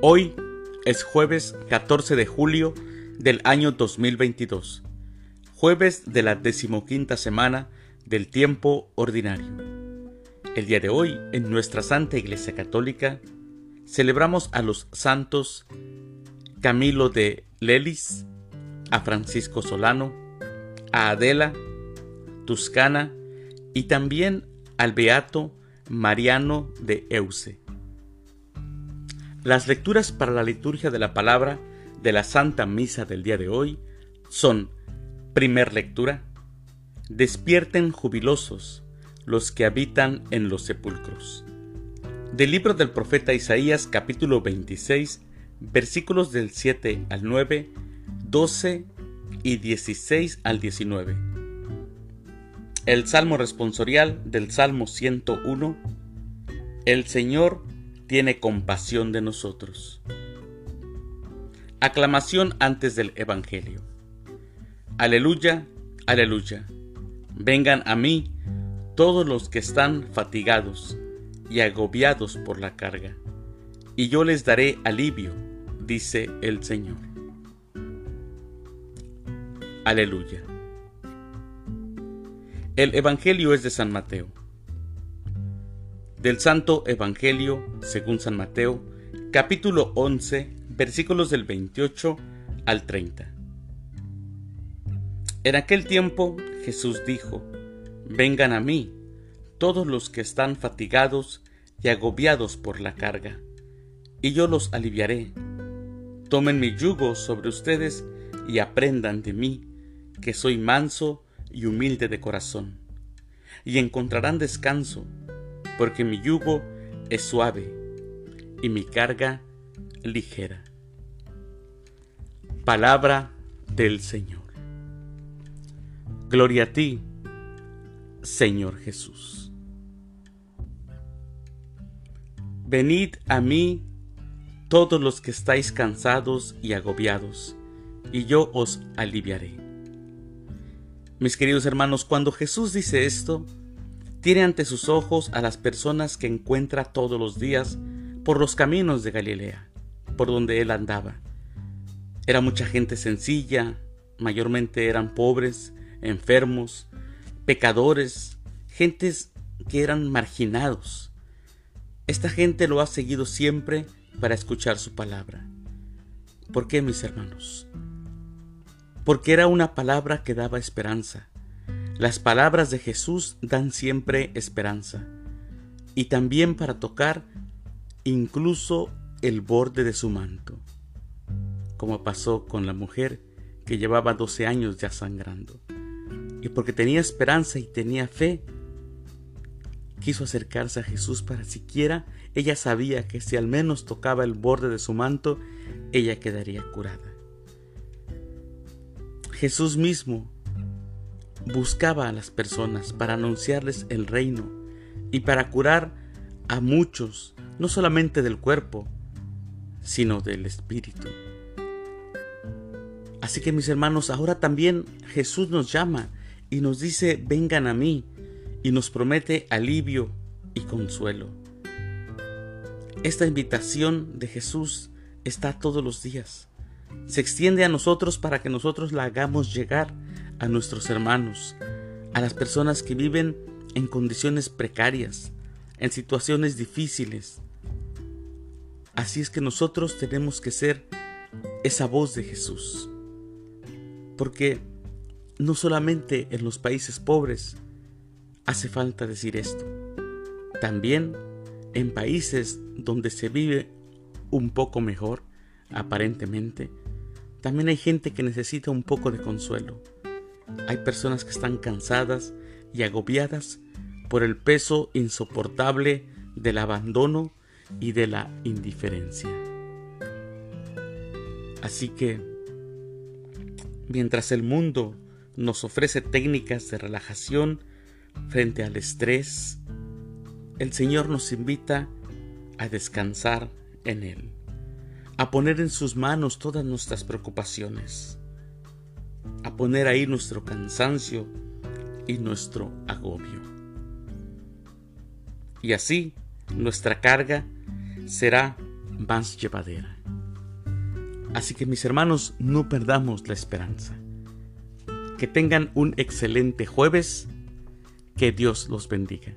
Hoy es jueves 14 de julio del año 2022, jueves de la decimoquinta semana del tiempo ordinario. El día de hoy, en nuestra Santa Iglesia Católica, celebramos a los santos Camilo de Lelis, a Francisco Solano, a Adela, Tuscana y también al Beato Mariano de Euse. Las lecturas para la liturgia de la palabra de la Santa Misa del día de hoy son, primer lectura, Despierten jubilosos los que habitan en los sepulcros. Del libro del profeta Isaías capítulo 26 versículos del 7 al 9, 12 y 16 al 19. El Salmo responsorial del Salmo 101. El Señor tiene compasión de nosotros. Aclamación antes del Evangelio. Aleluya, aleluya. Vengan a mí todos los que están fatigados y agobiados por la carga, y yo les daré alivio, dice el Señor. Aleluya. El Evangelio es de San Mateo. Del Santo Evangelio, según San Mateo, capítulo 11, versículos del 28 al 30. En aquel tiempo Jesús dijo, Vengan a mí, todos los que están fatigados y agobiados por la carga, y yo los aliviaré. Tomen mi yugo sobre ustedes y aprendan de mí, que soy manso y humilde de corazón, y encontrarán descanso, porque mi yugo es suave y mi carga ligera. Palabra del Señor. Gloria a ti, Señor Jesús. Venid a mí todos los que estáis cansados y agobiados, y yo os aliviaré. Mis queridos hermanos, cuando Jesús dice esto, tiene ante sus ojos a las personas que encuentra todos los días por los caminos de Galilea, por donde él andaba. Era mucha gente sencilla, mayormente eran pobres, enfermos, pecadores, gentes que eran marginados. Esta gente lo ha seguido siempre para escuchar su palabra. ¿Por qué, mis hermanos? Porque era una palabra que daba esperanza. Las palabras de Jesús dan siempre esperanza. Y también para tocar incluso el borde de su manto, como pasó con la mujer que llevaba 12 años ya sangrando. Y porque tenía esperanza y tenía fe, quiso acercarse a Jesús para siquiera ella sabía que si al menos tocaba el borde de su manto, ella quedaría curada. Jesús mismo buscaba a las personas para anunciarles el reino y para curar a muchos, no solamente del cuerpo, sino del espíritu. Así que mis hermanos, ahora también Jesús nos llama y nos dice, vengan a mí, y nos promete alivio y consuelo. Esta invitación de Jesús está todos los días. Se extiende a nosotros para que nosotros la hagamos llegar a nuestros hermanos, a las personas que viven en condiciones precarias, en situaciones difíciles. Así es que nosotros tenemos que ser esa voz de Jesús. Porque no solamente en los países pobres hace falta decir esto, también en países donde se vive un poco mejor, aparentemente, también hay gente que necesita un poco de consuelo. Hay personas que están cansadas y agobiadas por el peso insoportable del abandono y de la indiferencia. Así que, mientras el mundo nos ofrece técnicas de relajación frente al estrés, el Señor nos invita a descansar en Él, a poner en sus manos todas nuestras preocupaciones, a poner ahí nuestro cansancio y nuestro agobio. Y así nuestra carga será más llevadera. Así que mis hermanos, no perdamos la esperanza. Que tengan un excelente jueves. Que Dios los bendiga.